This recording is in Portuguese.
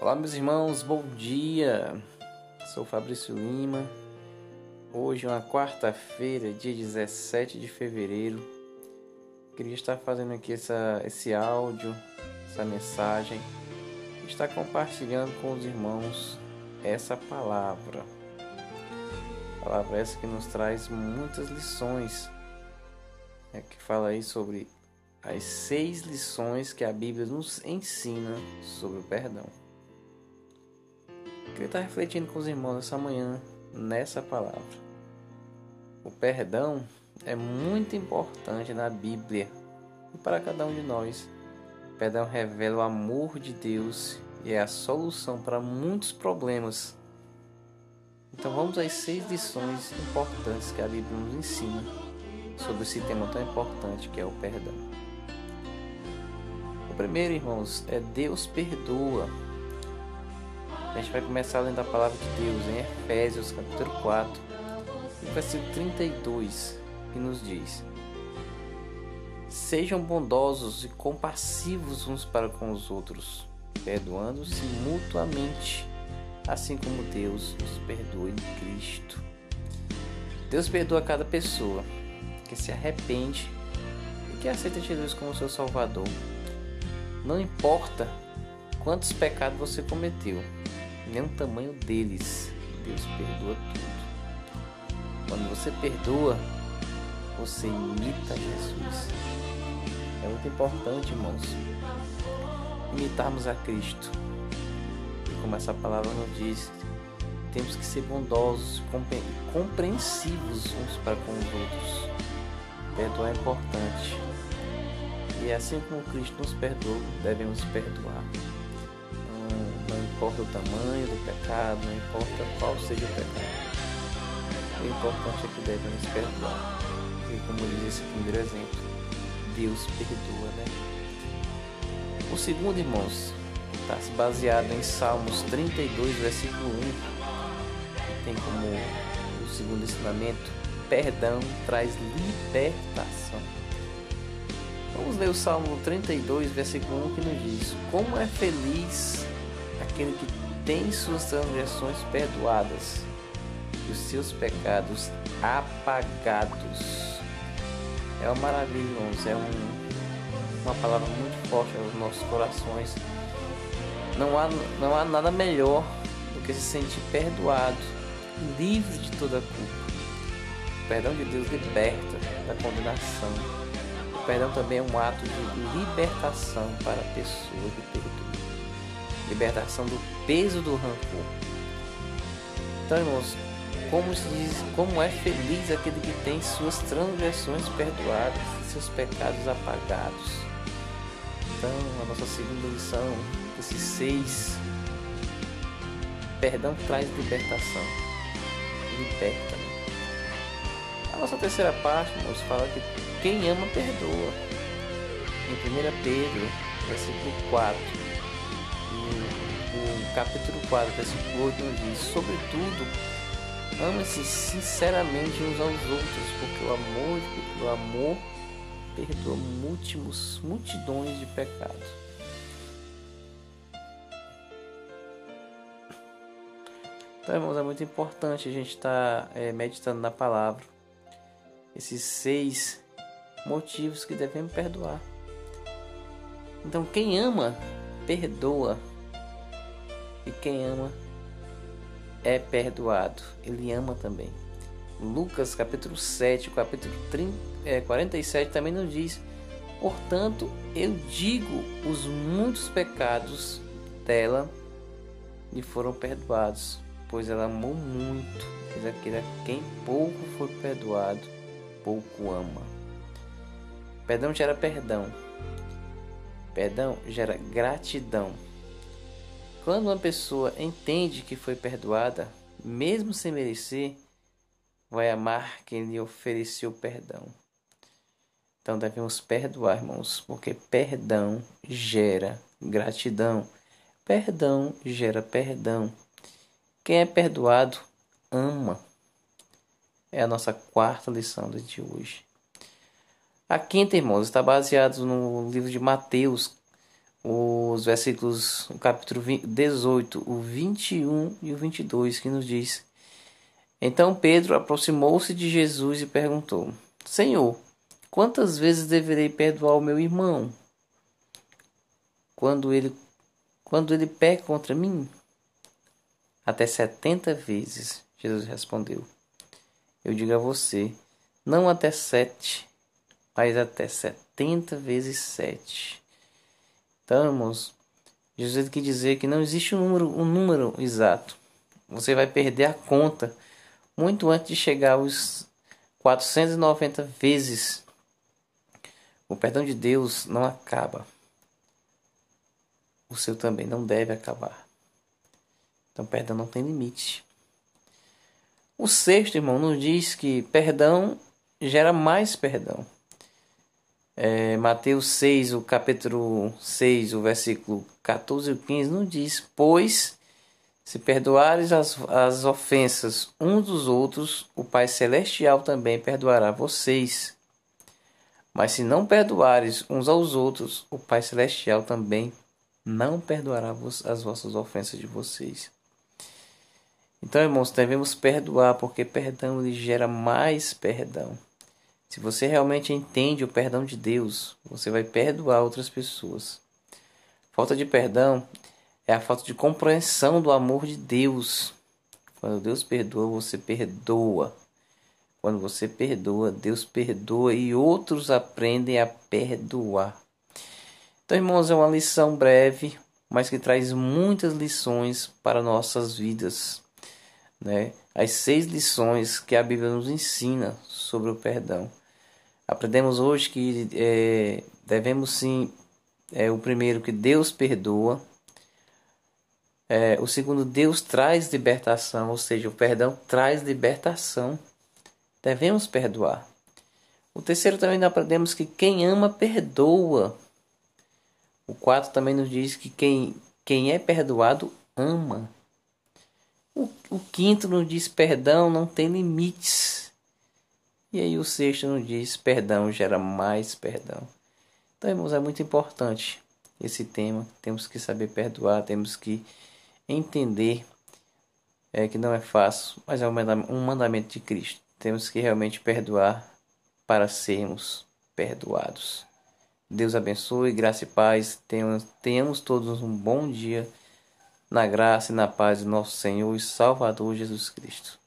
Olá, meus irmãos, bom dia. Sou Fabrício Lima. Hoje é uma quarta-feira, dia 17 de fevereiro. Queria estar fazendo aqui essa, esse áudio, essa mensagem, estar compartilhando com os irmãos essa palavra. Palavra essa que nos traz muitas lições, é que fala aí sobre as seis lições que a Bíblia nos ensina sobre o perdão. Queria estar refletindo com os irmãos essa manhã nessa palavra. O perdão é muito importante na Bíblia e para cada um de nós. O perdão revela o amor de Deus e é a solução para muitos problemas. Então vamos às seis lições importantes que a Bíblia nos ensina sobre esse tema tão importante que é o perdão. O primeiro, irmãos, é Deus perdoa. A gente vai começar lendo a palavra de Deus em Efésios capítulo 4, versículo 32, que nos diz: Sejam bondosos e compassivos uns para com os outros, perdoando-se mutuamente, assim como Deus nos perdoa em Cristo. Deus perdoa cada pessoa que se arrepende e que aceita Jesus como seu Salvador. Não importa quantos pecados você cometeu, nem o tamanho deles. Deus perdoa tudo. Quando você perdoa, você imita Jesus. É muito importante, irmãos, imitarmos a Cristo. E como essa palavra nos diz, temos que ser bondosos, compreensivos uns para com os outros. Perdoar é importante. E assim como Cristo nos perdoou, devemos perdoar importa o tamanho do pecado, não importa qual seja o pecado. O importante é que devemos perdoar. E como diz esse primeiro exemplo, Deus perdoa, né? O segundo, irmãos, está baseado em Salmos 32, versículo 1, que tem como o segundo ensinamento, perdão traz libertação. Vamos ler o Salmo 32, versículo 1, que nos diz: Como é feliz aquele que tem suas transgressões perdoadas e os seus pecados apagados. É uma maravilha, irmãos. É um, uma palavra muito forte aos nossos corações. Não há, não há nada melhor do que se sentir perdoado, livre de toda culpa. O perdão de Deus liberta da condenação. O perdão também é um ato de libertação para a pessoa que perdoa libertação do peso do rancor. Então, irmãos, como, se diz, como é feliz aquele que tem suas transgressões perdoadas, seus pecados apagados. Então, a nossa segunda lição, esses seis, perdão traz libertação, liberta. A nossa terceira parte, irmãos, fala que quem ama perdoa. Em 1 Pedro, versículo 4, o capítulo 4, versículo 8 nos diz: Sobretudo, ame-se sinceramente uns aos outros, porque o amor, porque o amor perdoa múltimos, multidões de pecados. Então, irmãos, é muito importante a gente estar é, meditando na palavra. Esses seis motivos que devemos perdoar. Então, quem ama, perdoa e quem ama é perdoado. Ele ama também. Lucas capítulo 7, capítulo 30, é, 47 também nos diz: Portanto, eu digo, os muitos pecados dela lhe foram perdoados, pois ela amou muito. Mas aquele a quem pouco foi perdoado, pouco ama. Perdão gera perdão. Perdão gera gratidão. Quando uma pessoa entende que foi perdoada, mesmo sem merecer, vai amar quem lhe ofereceu perdão. Então devemos perdoar, irmãos, porque perdão gera gratidão. Perdão gera perdão. Quem é perdoado ama. É a nossa quarta lição de hoje. A quinta, irmãos, está baseada no livro de Mateus, os versículos, o capítulo 18, o 21 e o 22, que nos diz: Então Pedro aproximou-se de Jesus e perguntou: Senhor, quantas vezes deverei perdoar o meu irmão quando ele quando ele peca contra mim? Até setenta vezes, Jesus respondeu. Eu digo a você, não até sete, mas até setenta vezes sete. Então, irmãos, Jesus quer dizer que não existe um número, um número exato. Você vai perder a conta muito antes de chegar aos 490 vezes. O perdão de Deus não acaba. O seu também não deve acabar. Então, perdão não tem limite. O sexto, irmão, nos diz que perdão gera mais perdão. É, Mateus 6, o capítulo 6, o versículo 14 e 15, nos diz: Pois, se perdoares as, as ofensas uns dos outros, o Pai Celestial também perdoará vocês. Mas se não perdoares uns aos outros, o Pai Celestial também não perdoará as vossas ofensas de vocês. Então, irmãos, devemos perdoar, porque perdão lhe gera mais perdão. Se você realmente entende o perdão de Deus, você vai perdoar outras pessoas. Falta de perdão é a falta de compreensão do amor de Deus. Quando Deus perdoa, você perdoa. Quando você perdoa, Deus perdoa e outros aprendem a perdoar. Então, irmãos, é uma lição breve, mas que traz muitas lições para nossas vidas. Né? As seis lições que a Bíblia nos ensina sobre o perdão. Aprendemos hoje que é, devemos sim, é, o primeiro, que Deus perdoa. É, o segundo, Deus traz libertação, ou seja, o perdão traz libertação. Devemos perdoar. O terceiro também aprendemos que quem ama perdoa. O quarto também nos diz que quem, quem é perdoado ama. O, o quinto nos diz perdão não tem limites. E aí o sexto nos diz: perdão gera mais perdão. Então, irmãos, é muito importante esse tema. Temos que saber perdoar, temos que entender é, que não é fácil, mas é um mandamento de Cristo. Temos que realmente perdoar para sermos perdoados. Deus abençoe, graça e paz. Tenhamos, tenhamos todos um bom dia na graça e na paz do nosso Senhor e Salvador Jesus Cristo.